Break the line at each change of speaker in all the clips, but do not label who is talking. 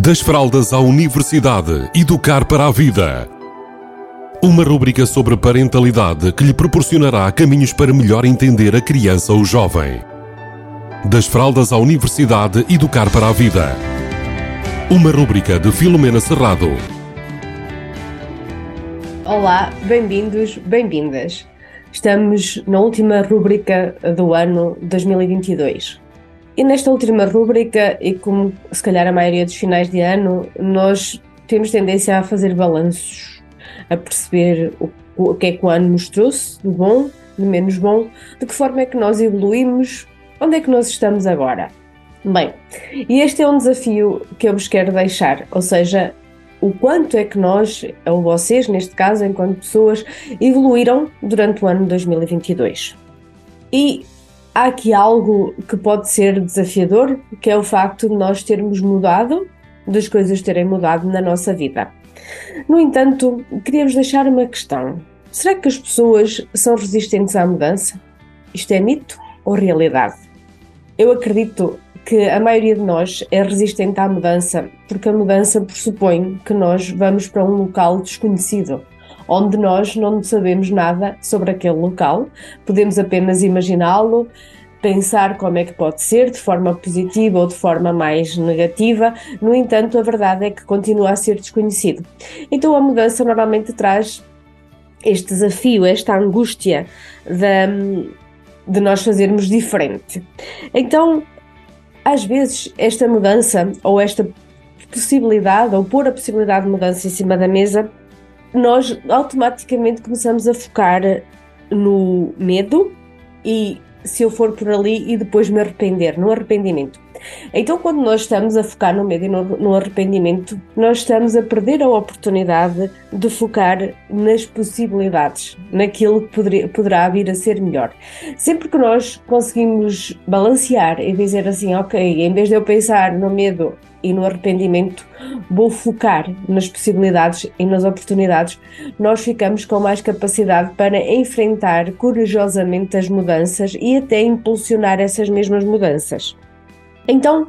Das fraldas à universidade, educar para a vida. Uma rúbrica sobre parentalidade que lhe proporcionará caminhos para melhor entender a criança ou jovem. Das fraldas à universidade, educar para a vida. Uma rúbrica de Filomena Serrado.
Olá, bem-vindos, bem-vindas. Estamos na última rúbrica do ano 2022. E nesta última rúbrica, e como se calhar a maioria dos finais de ano, nós temos tendência a fazer balanços, a perceber o, o que é que o ano nos trouxe, de bom, de menos bom, de que forma é que nós evoluímos, onde é que nós estamos agora. Bem, e este é um desafio que eu vos quero deixar, ou seja, o quanto é que nós, ou vocês, neste caso, enquanto pessoas, evoluíram durante o ano 2022. E há aqui algo que pode ser desafiador, que é o facto de nós termos mudado, das coisas terem mudado na nossa vida. No entanto, queria-vos deixar uma questão. Será que as pessoas são resistentes à mudança? Isto é mito ou realidade? Eu acredito que a maioria de nós é resistente à mudança, porque a mudança pressupõe que nós vamos para um local desconhecido, onde nós não sabemos nada sobre aquele local, podemos apenas imaginá-lo, pensar como é que pode ser, de forma positiva ou de forma mais negativa, no entanto, a verdade é que continua a ser desconhecido. Então, a mudança normalmente traz este desafio, esta angústia de, de nós fazermos diferente. Então, às vezes, esta mudança ou esta possibilidade, ou pôr a possibilidade de mudança em cima da mesa, nós automaticamente começamos a focar no medo e se eu for por ali e depois me arrepender, no arrependimento. Então, quando nós estamos a focar no medo e no, no, arrependimento, nós estamos a perder a oportunidade de focar nas possibilidades, naquilo que poderia, poderá vir a ser melhor. Sempre que nós conseguimos balancear e dizer assim, ok, em vez de eu pensar no medo e no arrependimento, vou focar nas possibilidades e nas oportunidades, nós ficamos com mais capacidade para enfrentar corajosamente as mudanças e até impulsionar essas mesmas mudanças. Então,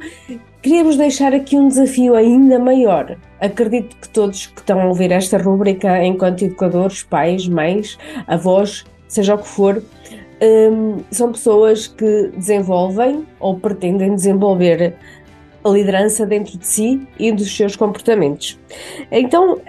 queríamos deixar aqui um desafio ainda maior. Acredito que todos que estão a ouvir esta rubrica, enquanto educadores, pais, mães, avós, seja o que for, um, são pessoas que desenvolvem ou pretendem desenvolver a liderança dentro de si e dos seus comportamentos. Então,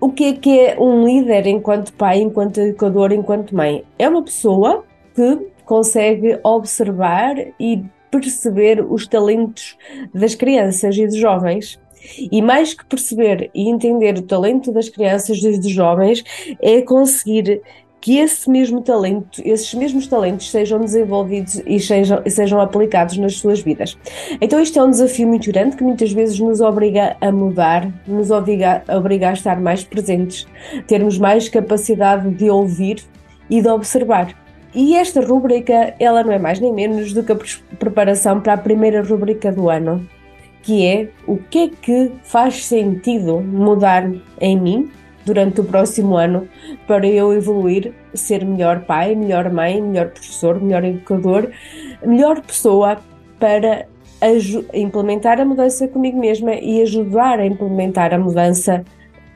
o que é que é um líder enquanto pai, enquanto educador, enquanto mãe? É uma pessoa que consegue observar e perceber os talentos das crianças e dos jovens. E mais que perceber e entender o talento das crianças e dos jovens, é conseguir que esse mesmo talento, esses mesmos talentos sejam desenvolvidos e sejam, sejam aplicados nas suas vidas. Então isto é um desafio muito grande que muitas vezes nos obriga a mudar, nos obriga, obriga a estar mais presentes, termos mais capacidade de ouvir e de observar. E esta rubrica, ela não é mais nem menos do que a preparação para a primeira rubrica do ano, que é o que é que faz sentido mudar em mim durante o próximo ano para eu evoluir, ser melhor pai, melhor mãe, melhor professor, melhor educador, melhor pessoa para implementar a mudança comigo mesma e ajudar a implementar a mudança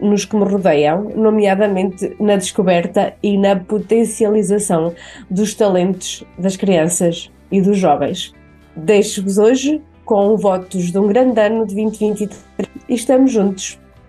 nos que me rodeiam, nomeadamente na descoberta e na potencialização dos talentos das crianças e dos jovens. Deixo-vos hoje com votos de um grande ano de 2023 e estamos juntos